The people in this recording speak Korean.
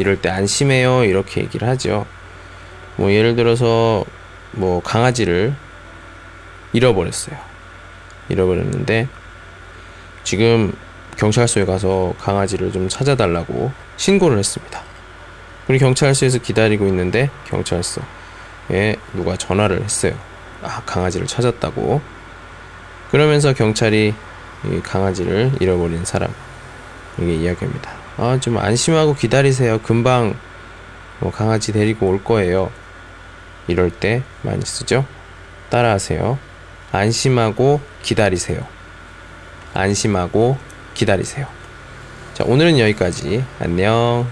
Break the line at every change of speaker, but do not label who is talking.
이럴 때 안심해요. 이렇게 얘기를 하죠. 뭐 예를 들어서 뭐 강아지를 잃어버렸어요. 잃어버렸는데 지금 경찰서에 가서 강아지를 좀 찾아달라고 신고를 했습니다. 우리 경찰서에서 기다리고 있는데 경찰서에 누가 전화를 했어요. 아, 강아지를 찾았다고. 그러면서 경찰이 이 강아지를 잃어버린 사람 이게 이야기입니다. 아, 좀 안심하고 기다리세요. 금방 뭐 강아지 데리고 올 거예요. 이럴 때 많이 쓰죠. 따라하세요. 안심하고 기다리세요. 안심하고 기다리세요. 자, 오늘은 여기까지. 안녕.